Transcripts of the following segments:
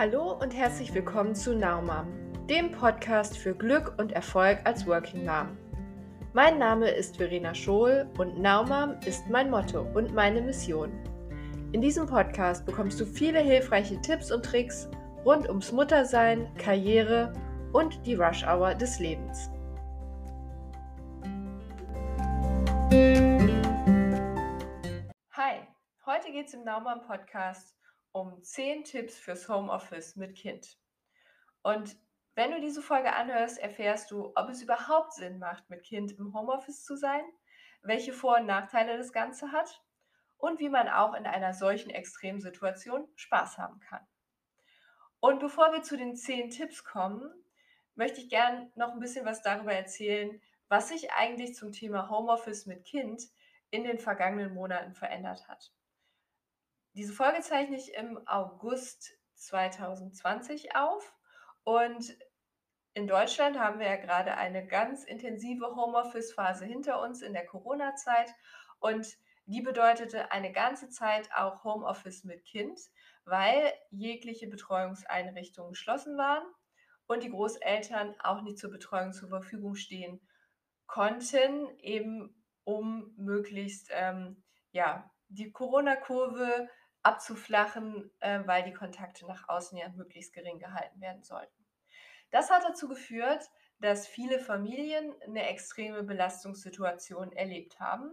Hallo und herzlich willkommen zu Now Mom, dem Podcast für Glück und Erfolg als Working Mom. Mein Name ist Verena Schohl und Now Mom ist mein Motto und meine Mission. In diesem Podcast bekommst du viele hilfreiche Tipps und Tricks rund ums Muttersein, Karriere und die Rush Hour des Lebens. Hi, heute geht es im Naumann Podcast um 10 Tipps fürs Homeoffice mit Kind. Und wenn du diese Folge anhörst, erfährst du, ob es überhaupt Sinn macht, mit Kind im Homeoffice zu sein, welche Vor- und Nachteile das Ganze hat und wie man auch in einer solchen Extremsituation Spaß haben kann. Und bevor wir zu den 10 Tipps kommen, möchte ich gerne noch ein bisschen was darüber erzählen, was sich eigentlich zum Thema Homeoffice mit Kind in den vergangenen Monaten verändert hat. Diese Folge zeichne ich im August 2020 auf. Und in Deutschland haben wir ja gerade eine ganz intensive Homeoffice-Phase hinter uns in der Corona-Zeit. Und die bedeutete eine ganze Zeit auch Homeoffice mit Kind, weil jegliche Betreuungseinrichtungen geschlossen waren und die Großeltern auch nicht zur Betreuung zur Verfügung stehen konnten, eben um möglichst ähm, ja, die Corona-Kurve abzuflachen, äh, weil die Kontakte nach außen ja möglichst gering gehalten werden sollten. Das hat dazu geführt, dass viele Familien eine extreme Belastungssituation erlebt haben,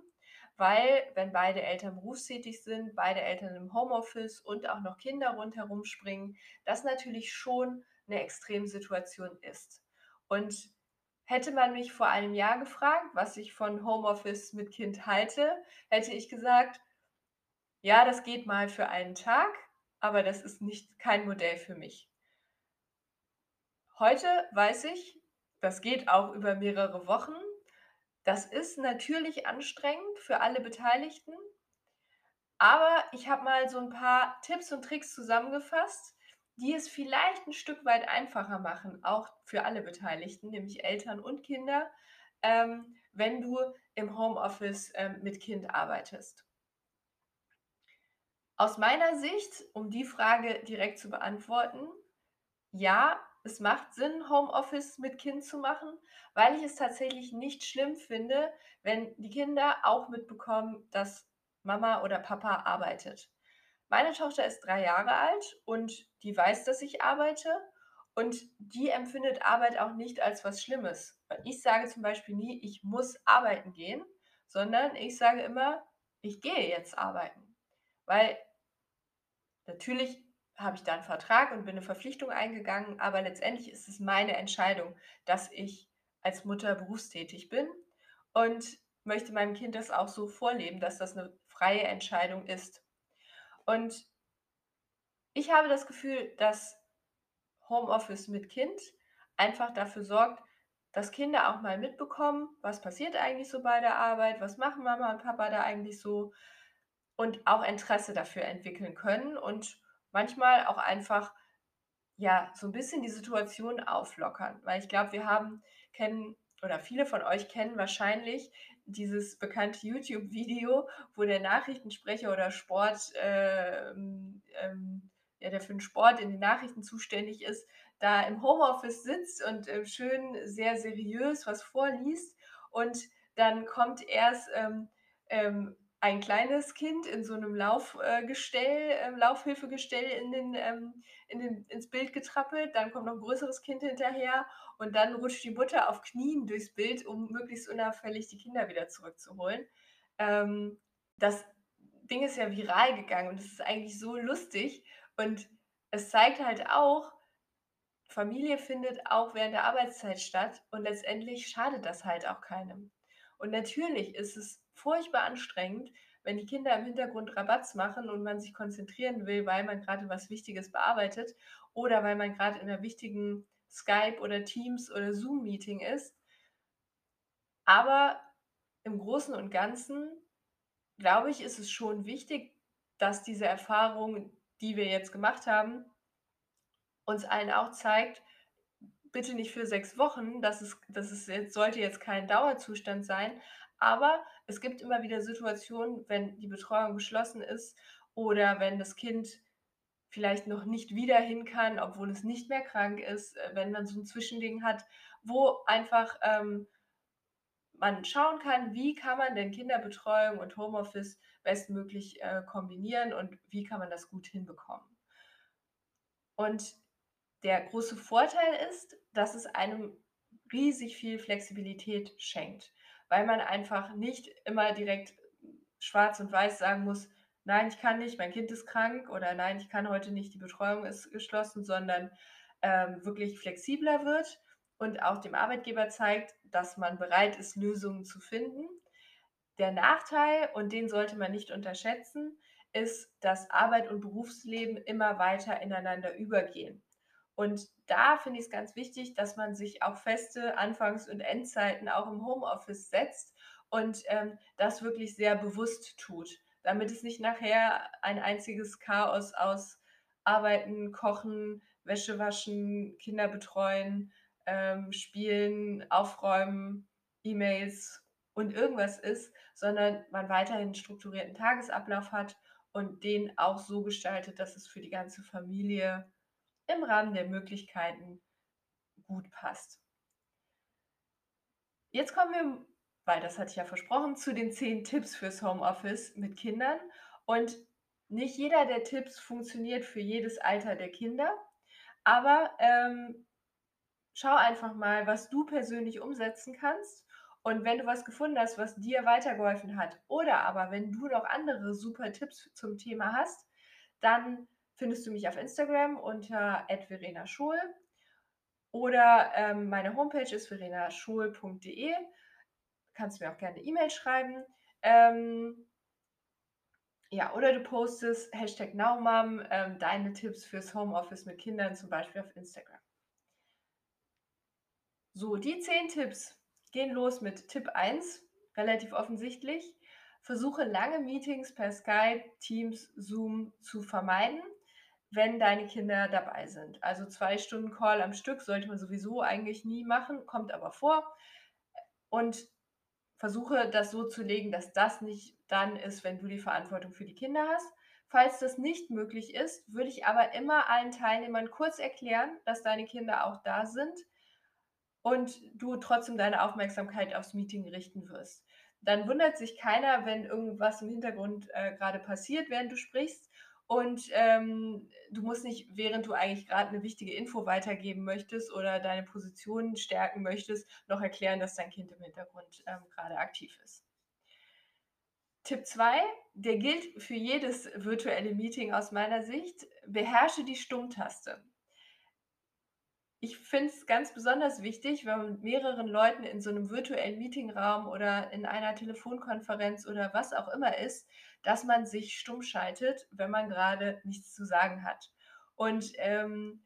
weil wenn beide Eltern berufstätig sind, beide Eltern im Homeoffice und auch noch Kinder rundherum springen, das natürlich schon eine Extremsituation ist. Und hätte man mich vor einem Jahr gefragt, was ich von Homeoffice mit Kind halte, hätte ich gesagt, ja, das geht mal für einen Tag, aber das ist nicht kein Modell für mich. Heute weiß ich, das geht auch über mehrere Wochen. Das ist natürlich anstrengend für alle Beteiligten, aber ich habe mal so ein paar Tipps und Tricks zusammengefasst, die es vielleicht ein Stück weit einfacher machen, auch für alle Beteiligten, nämlich Eltern und Kinder, ähm, wenn du im Homeoffice ähm, mit Kind arbeitest. Aus meiner Sicht, um die Frage direkt zu beantworten, ja, es macht Sinn, Homeoffice mit Kind zu machen, weil ich es tatsächlich nicht schlimm finde, wenn die Kinder auch mitbekommen, dass Mama oder Papa arbeitet. Meine Tochter ist drei Jahre alt und die weiß, dass ich arbeite und die empfindet Arbeit auch nicht als was Schlimmes. Ich sage zum Beispiel nie, ich muss arbeiten gehen, sondern ich sage immer, ich gehe jetzt arbeiten. Weil Natürlich habe ich da einen Vertrag und bin eine Verpflichtung eingegangen, aber letztendlich ist es meine Entscheidung, dass ich als Mutter berufstätig bin und möchte meinem Kind das auch so vorleben, dass das eine freie Entscheidung ist. Und ich habe das Gefühl, dass Homeoffice mit Kind einfach dafür sorgt, dass Kinder auch mal mitbekommen, was passiert eigentlich so bei der Arbeit, was machen Mama und Papa da eigentlich so und auch Interesse dafür entwickeln können und manchmal auch einfach ja so ein bisschen die Situation auflockern, weil ich glaube, wir haben kennen oder viele von euch kennen wahrscheinlich dieses bekannte YouTube-Video, wo der Nachrichtensprecher oder Sport, ähm, ähm, ja, der für den Sport in den Nachrichten zuständig ist, da im Homeoffice sitzt und äh, schön sehr seriös was vorliest. Und dann kommt erst ähm, ähm, ein kleines Kind in so einem Laufgestell, äh, Laufhilfegestell in den, ähm, in den, ins Bild getrappelt, dann kommt noch ein größeres Kind hinterher und dann rutscht die Mutter auf Knien durchs Bild, um möglichst unauffällig die Kinder wieder zurückzuholen. Ähm, das Ding ist ja viral gegangen und es ist eigentlich so lustig und es zeigt halt auch, Familie findet auch während der Arbeitszeit statt und letztendlich schadet das halt auch keinem. Und natürlich ist es furchtbar anstrengend, wenn die Kinder im Hintergrund Rabatz machen und man sich konzentrieren will, weil man gerade was Wichtiges bearbeitet oder weil man gerade in einer wichtigen Skype oder Teams oder Zoom-Meeting ist. Aber im Großen und Ganzen, glaube ich, ist es schon wichtig, dass diese Erfahrung, die wir jetzt gemacht haben, uns allen auch zeigt, bitte nicht für sechs Wochen, das, ist, das ist jetzt, sollte jetzt kein Dauerzustand sein, aber es gibt immer wieder Situationen, wenn die Betreuung geschlossen ist oder wenn das Kind vielleicht noch nicht wieder hin kann, obwohl es nicht mehr krank ist, äh, wenn man so 'n Zwischending hat, wo einfach, ähm, man schauen kann, wie kann man denn Kinderbetreuung und Homeoffice bestmöglich, äh, kombinieren und wie kann man das gut hinbekommen. Und der große Vorteil ist, dass es einem riesig viel Flexibilität schenkt, weil man einfach nicht immer direkt schwarz und weiß sagen muss: „Nein, ich kann nicht, mein Kind ist krank“ oder „Nein, ich kann heute nicht, die Betreuung ist geschlossen“, sondern, ähm, wirklich flexibler wird und auch dem Arbeitgeber zeigt, dass man bereit ist, Lösungen zu finden. Der Nachteil, und den sollte man nicht unterschätzen, ist, dass Arbeit und Berufsleben immer weiter ineinander übergehen. Und da finde ich's ganz wichtig, dass man sich auch feste Anfangs und Endzeiten auch im Homeoffice setzt und, ähm, das wirklich sehr bewusst tut, damit es nicht nachher ein einziges Chaos aus Arbeiten, Kochen, Wäsche waschen, Kinder betreuen, ähm, spielen, aufräumen, E-Mails und irgendwas ist, sondern man weiterhin 'n strukturierten Tagesablauf hat und den auch so gestaltet, dass es für die ganze Familie im Rahmen der Möglichkeiten gut passt. Jetzt kommen wir, weil das hatte ich ja versprochen, zu den 10 Tipps fürs Homeoffice mit Kindern. Und nicht jeder der Tipps funktioniert für jedes Alter der Kinder, aber, ähm, schau einfach mal, was du persönlich umsetzen kannst. Und wenn du was gefunden hast, was dir weitergeholfen hat oder aber wenn du noch andere super Tipps zum Thema hast, dann findest du mich auf Instagram unter @verenaschol oder, ähm, meine Homepage ist verenaschol.de. Kannst mir auch gerne 'ne E-Mail schreiben. Ähm ja, oder du postest #NowMom, ähm, deine Tipps fürs Homeoffice mit Kindern, zum Beispiel auf Instagram. So, die 10 Tipps gehen los mit Tipp 1, relativ offensichtlich: Versuche lange Meetings per Skype, Teams, Zoom zu vermeiden, wenn deine Kinder dabei sind. Also 2 Stunden Call am Stück sollte man sowieso eigentlich nie machen, kommt aber vor. Und versuche das so zu legen, dass das nicht dann ist, wenn du die Verantwortung für die Kinder hast. Falls das nicht möglich ist, würde ich aber immer allen Teilnehmern kurz erklären, dass deine Kinder auch da sind und du trotzdem deine Aufmerksamkeit aufs Meeting richten wirst. Dann wundert sich keiner, wenn irgendwas im Hintergrund, äh, grade passiert, während du sprichst und, ähm, du musst nicht, während du eigentlich grad 'ne wichtige Info weitergeben möchtest oder deine Position stärken möchtest, noch erklären, dass dein Kind im Hintergrund, ähm, grade aktiv ist. Tipp 2, der gilt für jedes virtuelle Meeting aus meiner Sicht: Beherrsche die Stummtaste. Ich finde es ganz besonders wichtig, wenn man mit mehreren Leuten in so 'nem virtuellen Meetingraum oder in einer Telefonkonferenz oder was auch immer ist, dass man sich stumm schaltet, wenn man grade nichts zu sagen hat. Und, ähm,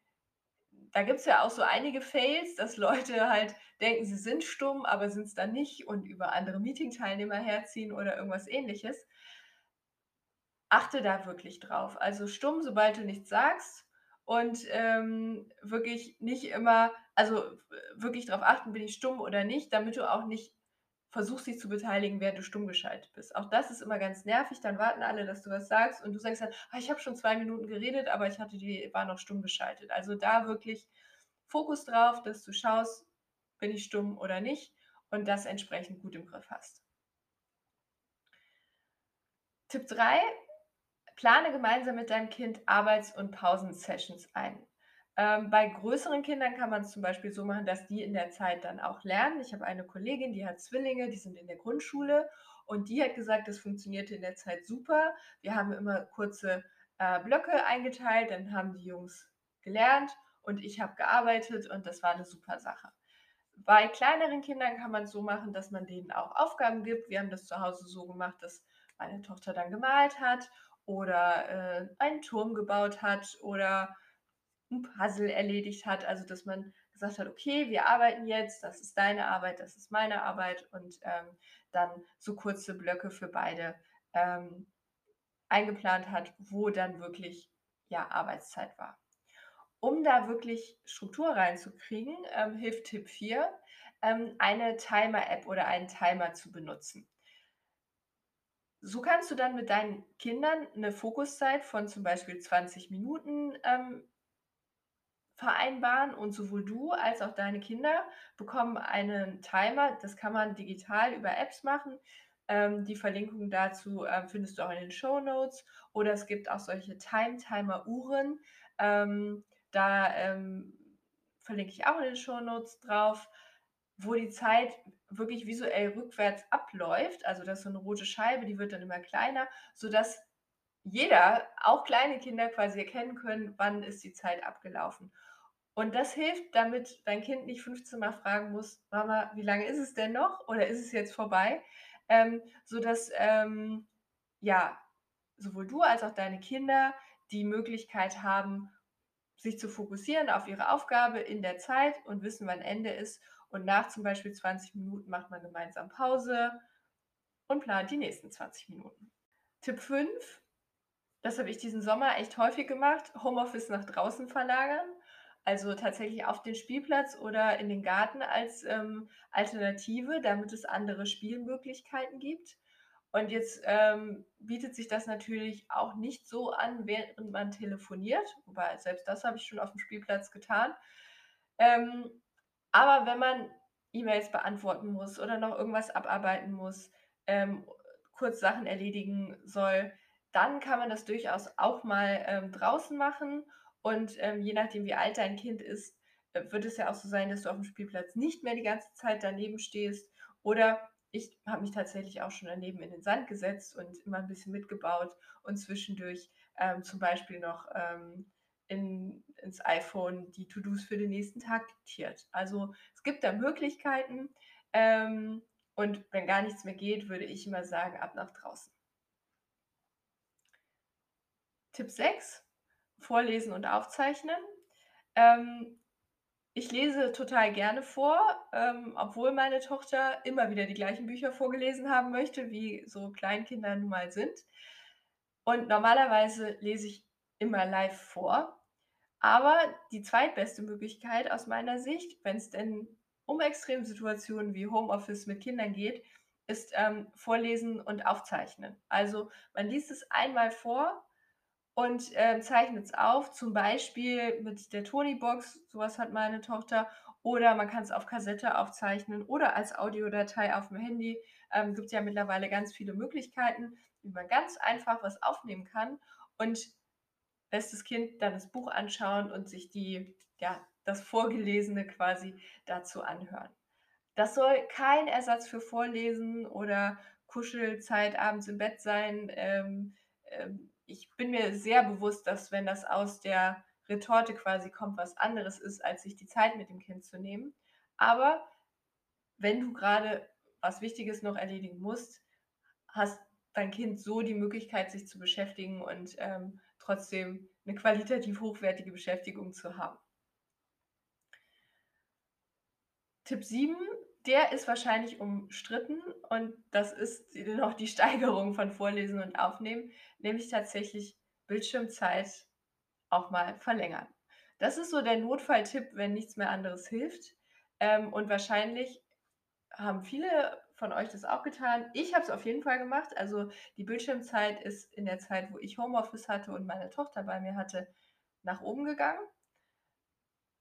da gibt's ja auch so einige Fails, dass Leute halt denken, sie sind stumm, aber sind's dann nicht und über andere Meetingteilnehmer herziehen oder irgendwas Ähnliches. Achte da wirklich drauf. Also, stumm, sobald du nichts sagst und, ähm, wirklich nicht immer also, wirklich drauf achten, bin ich stumm oder nicht, damit du auch nicht versuchst, dich zu beteiligen, während du stumm geschaltet bist. Auch das ist immer ganz nervig, dann warten alle, dass du was sagst und du sagst dann: „Ah, ich habe schon 2 Minuten geredet, aber ich hatte die war noch stumm geschaltet.“ Also, da wirklich Fokus drauf, dass du schaust: „Bin ich stumm oder nicht?“ und das entsprechend gut im Griff hast. Tipp 3: Plane gemeinsam mit deinem Kind Arbeits und Pausensessions ein. Ähm, bei größeren Kindern kann man's zum Beispiel so machen, dass die in der Zeit dann auch lernen. Ich habe eine Kollegin, die hat Zwillinge, die sind in der Grundschule und die hat gesagt, das funktionierte in der Zeit super. Wir haben immer kurze, äh, Blöcke eingeteilt, dann haben die Jungs gelernt und ich habe gearbeitet und das war 'ne super Sache. Bei kleineren Kindern kann man's so machen, dass man denen auch Aufgaben gibt. Wir haben das zu Hause so gemacht, dass meine Tochter dann gemalt hat oder, äh, einen Turm gebaut hat oder 'n Puzzle erledigt hat. Also, dass man gesagt hat: „Okay, wir arbeiten jetzt, das ist deine Arbeit, das ist meine Arbeit“ und, ähm, dann so kurze Blöcke für beide, ähm, eingeplant hat, wo dann wirklich, ja, Arbeitszeit war. Um da wirklich Struktur reinzukriegen, ähm, hilft Tipp 4, ähm, eine Timer-App oder einen Timer zu benutzen. So kannst du dann mit deinen Kindern 'ne Fokuszeit von zum Beispiel 20 Minuten, ähm vereinbaren und sowohl du als auch deine Kinder bekommen einen Timer. Das kann man digital über Apps machen. Ähm, die Verlinkung dazu, ähm, findest du auch in den Shownotes oder es gibt auch solche Time-Timer-Uhren. Ähm, da, ähm, verlinke ich auch in den Shownotes drauf, wo die Zeit wirklich visuell rückwärts abläuft. Also, das ist so 'ne rote Scheibe, die wird dann immer kleiner, sodass jeder, auch kleine Kinder, quasi erkennen können, wann ist die Zeit abgelaufen. Und das hilft, damit dein Kind nicht 15 Mal fragen muss: „Mama, wie lange ist es denn noch oder ist es jetzt vorbei?“ Ähm, sodass, ähm, ja, sowohl du als auch deine Kinder die Möglichkeit haben, sich zu fokussieren auf ihre Aufgabe in der Zeit und wissen, wann Ende ist. Und nach zum Beispiel 20 Minuten macht man gemeinsam Pause und plant die nächsten 20 Minuten. Tipp 5, das habe ich diesen Sommer echt häufig gemacht, Homeoffice nach draußen verlagern. Also, tatsächlich auf den Spielplatz oder in den Garten als, ähm, Alternative, damit es andere Spielmöglichkeiten gibt. Und jetzt, ähm, bietet sich das natürlich auch nicht so an, während man telefoniert, wobei selbst das habe ich schon aufm Spielplatz getan. Ähm, aber wenn man E-Mails beantworten muss oder noch irgendwas abarbeiten muss, ähm, kurz Sachen erledigen soll, dann kann man das durchaus auch mal, ähm, draußen machen. Und, ähm, je nachdem, wie alt dein Kind ist, äh, wird es ja auch so sein, dass du aufm Spielplatz nicht mehr die ganze Zeit daneben stehst. Oder ich habe mich tatsächlich auch schon daneben in den Sand gesetzt und immer 'n bisschen mitgebaut und zwischendurch, ähm, zum Beispiel noch, ähm, in ins iPhone die To-dos für den nächsten Tag diktiert. Also, es gibt da Möglichkeiten, ähm, und wenn gar nichts mehr geht, würde ich immer sagen, ab nach draußen. Tipp 6: Vorlesen und Aufzeichnen. Ähm, ich lese total gerne vor, ähm, obwohl meine Tochter immer wieder die gleichen Bücher vorgelesen haben möchte, wie so Kleinkinder nun mal sind. Und normalerweise lese ich immer live vor. Aber die zweitbeste Möglichkeit aus meiner Sicht, wenn's denn um Extremsituationen wie Homeoffice mit Kindern geht, ist, ähm, Vorlesen und Aufzeichnen. Also, man liest es einmal vor und, ähm, zeichnet's auf, zum Beispiel mit der Tonybox, so was hat meine Tochter, oder man kann's auf Kassette aufzeichnen oder als Audiodatei aufm Handy. Ähm, gibt ja mittlerweile ganz viele Möglichkeiten, wie man ganz einfach was aufnehmen kann und das Kind dann das Buch anschauen und sich die ja, das Vorgelesene quasi dazu anhören. Das soll kein Ersatz für Vorlesen oder Kuschelzeit abends im Bett sein. Ähm, ähm, ich bin mir sehr bewusst, dass, wenn das aus der Retorte quasi kommt, was anderes ist, als sich die Zeit mit dem Kind zu nehmen. Aber wenn du grade was Wichtiges noch erledigen musst, hast dein Kind so die Möglichkeit, sich zu beschäftigen und, ähm, trotzdem 'ne qualitativ hochwertige Beschäftigung zu haben. Tipp 7, der ist wahrscheinlich umstritten und das ist noch die Steigerung von Vorlesen und Aufnehmen, nämlich tatsächlich Bildschirmzeit auch mal verlängern. Das ist so der Notfalltipp, wenn nichts mehr anderes hilft. Ähm, und wahrscheinlich haben viele von euch das auch getan. Ich habe es auf jeden Fall gemacht. Also, die Bildschirmzeit ist in der Zeit, wo ich Homeoffice hatte und meine Tochter bei mir hatte, nach oben gegangen.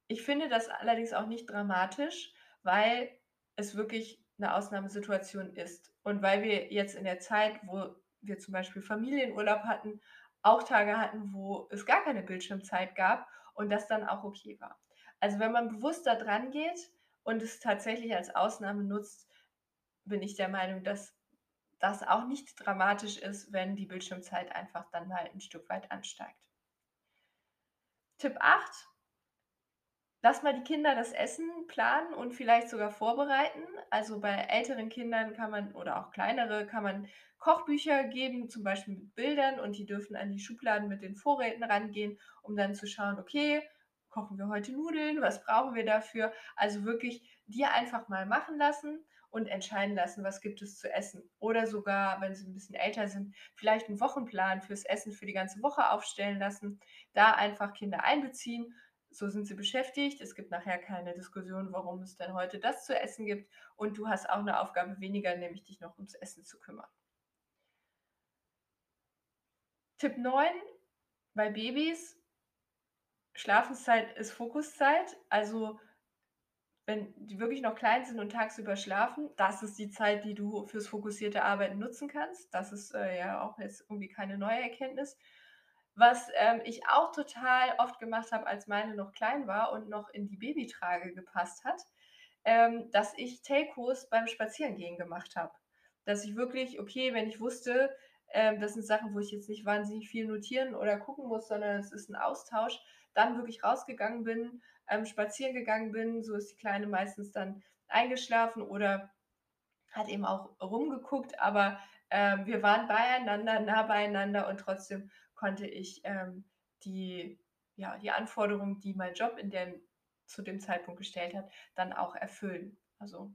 Ich finde das allerdings auch nicht dramatisch, weil es wirklich 'ne Ausnahmesituation ist und weil wir jetzt in der Zeit, wo wir zum Beispiel Familienurlaub hatten, auch Tage hatten, wo es gar keine Bildschirmzeit gab und das dann auch okay war. Also, wenn man bewusst da drangeht und es tatsächlich als Ausnahme nutzt, bin ich der Meinung, dass das auch nicht dramatisch ist, wenn die Bildschirmzeit einfach dann mal 'n Stück weit ansteigt. Tipp 8: Lass mal die Kinder das Essen planen und vielleicht sogar vorbereiten. Also, bei älteren Kindern kann man oder auch kleinere kann man Kochbücher geben, zum Beispiel mit Bildern und die dürfen an die Schubladen mit den Vorräten rangehen, um dann zu schauen: „Okay, kochen wir heute Nudeln? Was brauchen wir dafür?“ Also, wirklich die einfach mal machen lassen und entscheiden lassen, was gibt es zu essen. Oder sogar, wenn sie 'n bisschen älter sind, vielleicht 'n Wochenplan fürs Essen für die ganze Woche aufstellen lassen. Da einfach Kinder einbeziehen. So sind sie beschäftigt. Es gibt nachher keine Diskussion, warum es denn heute das zu essen gibt und du hast auch 'ne Aufgabe weniger, nämlich dich noch ums Essen zu kümmern. Tipp 9: Bei Babys Schlafenszeit ist Fokuszeit. Also, wenn die wirklich noch klein sind und tagsüber schlafen, das ist die Zeit, die du fürs fokussierte Arbeiten nutzen kannst. Das ist, äh, ja auch jetzt irgendwie keine neue Erkenntnis. Was, ähm, ich auch total oft gemacht habe, als meine noch klein war und noch in die Babytrage gepasst hat, ähm, dass ich Telcos beim Spazierengehen gemacht habe. Dass ich wirklich okay, wenn ich wusste, ähm, das sind Sachen, wo ich jetzt nicht wahnsinnig viel notieren oder gucken muss, sondern es ist 'n Austausch, dann wirklich rausgegangen bin, ähm, spazieren gegangen bin. So ist die Kleine meistens dann eingeschlafen oder hat eben auch rumgeguckt, aber, ähm, wir waren beieinander, nah beieinander und trotzdem konnte ich, ähm, die ja, die Anforderungen, die mein Job in dem zu dem Zeitpunkt gestellt hat, dann auch erfüllen. Also,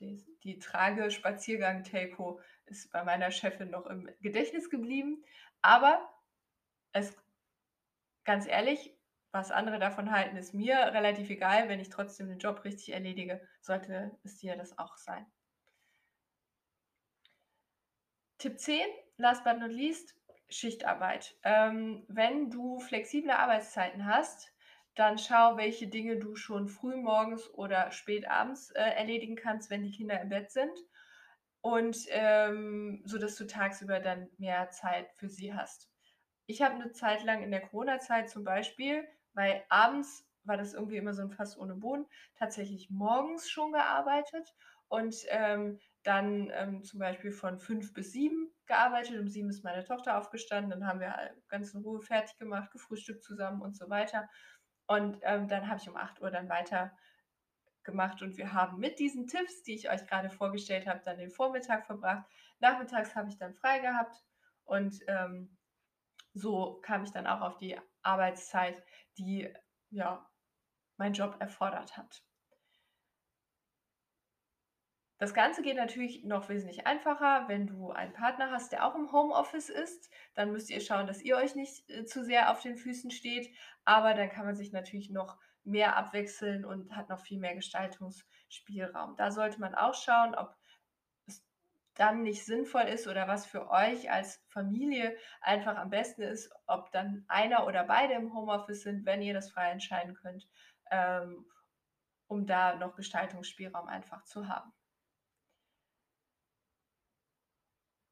des die Trage-Spaziergang-Telco ist bei meiner Chefin noch im Gedächtnis geblieben, aber es ganz ehrlich, was andere davon halten, ist mir relativ egal. Wenn ich trotzdem den Job richtig erledige, sollte es dir das auch sein. Tipp 10, last but not least, Schichtarbeit. Ähm, wenn du flexible Arbeitszeiten hast, dann schau, welche Dinge du schon früh morgens oder spät abends, äh, erledigen kannst, wenn die Kinder im Bett sind und, ähm, sodass du tagsüber dann mehr Zeit für sie hast. Ich habe 'ne Zeit lang in der Corona-Zeit zum Beispiel weil abends war das irgendwie immer so 'n Fass ohne Boden, tatsächlich morgens schon gearbeitet und, ähm, dann, ähm, zum Beispiel von 5 bis 7 gearbeitet. Um 7 ist meine Tochter aufgestanden, dann haben wir ganz in Ruhe fertig gemacht, gefrühstückt zusammen und so weiter. Und, ähm, dann habe ich um 8:00 dann weitergemacht und wir haben mit diesen Tipps, die ich euch grade vorgestellt habe, dann den Vormittag verbracht. Nachmittags habe ich dann frei gehabt und, ähm, so kam ich dann auch auf die Arbeitszeit, die, ja, mein Job erfordert hat. Das Ganze geht natürlich noch wesentlich einfacher, wenn du einen Partner hast, der auch im Homeoffice ist. Dann müsst ihr schauen, dass ihr euch nicht, äh, zu sehr auf den Füßen steht, aber dann kann man sich natürlich noch mehr abwechseln und hat noch viel mehr Gestaltungsspielraum. Da sollte man auch schauen, ob dann nicht sinnvoll ist oder was für euch als Familie einfach am besten ist, ob dann einer oder beide im Homeoffice sind, wenn ihr das frei entscheiden könnt, ähm, um da noch Gestaltungsspielraum einfach zu haben.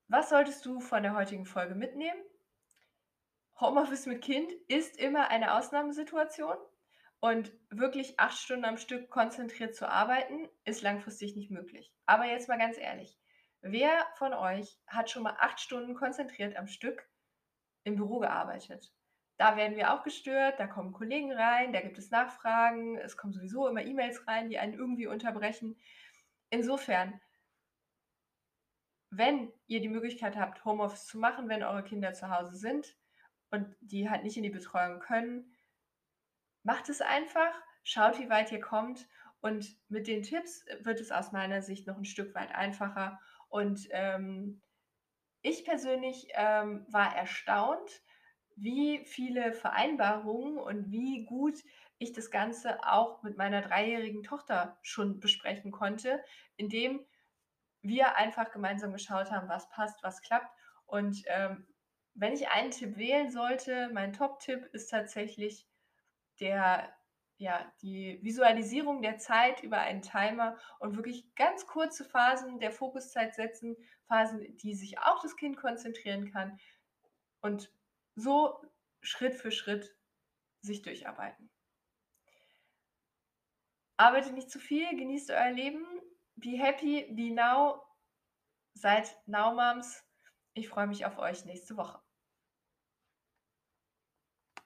Was solltest du von der heutigen Folge mitnehmen? Homeoffice mit Kind ist immer eine Ausnahmesituation und wirklich 8 Stunden am Stück konzentriert zu arbeiten, ist langfristig nicht möglich. Aber jetzt mal ganz ehrlich, wer von euch hat schon mal 8 Stunden konzentriert am Stück im Büro gearbeitet? Da werden wir auch gestört, da kommen Kollegen rein, da gibt es Nachfragen, es kommen sowieso immer E-Mails rein, die einen irgendwie unterbrechen. Insofern wenn ihr die Möglichkeit habt, Homeoffice zu machen, wenn eure Kinder zu Hause sind und die halt nicht in die Betreuung können macht es einfach, schaut, wie weit ihr kommt und mit den Tipps wird es aus meiner Sicht noch 'n Stück weit einfacher. Und, ähm, ich persönlich, ähm, war erstaunt, wie viele Vereinbarungen und wie gut ich das Ganze auch mit meiner dreijährigen Tochter schon besprechen konnte, indem wir einfach gemeinsam geschaut haben, was passt, was klappt. Und, ähm, wenn ich einen Tipp wählen sollte, mein Top-Tipp ist tatsächlich der ja, die Visualisierung der Zeit über einen Timer und wirklich ganz kurze Phasen der Fokuszeit setzen, Phasen, die sich auch das Kind konzentrieren kann und so Schritt für Schritt sich durcharbeiten. Arbeitet nicht zu viel, genießt euer Leben, be happy, be now, seid Now Moms. Ich freue mich auf euch nächste Woche.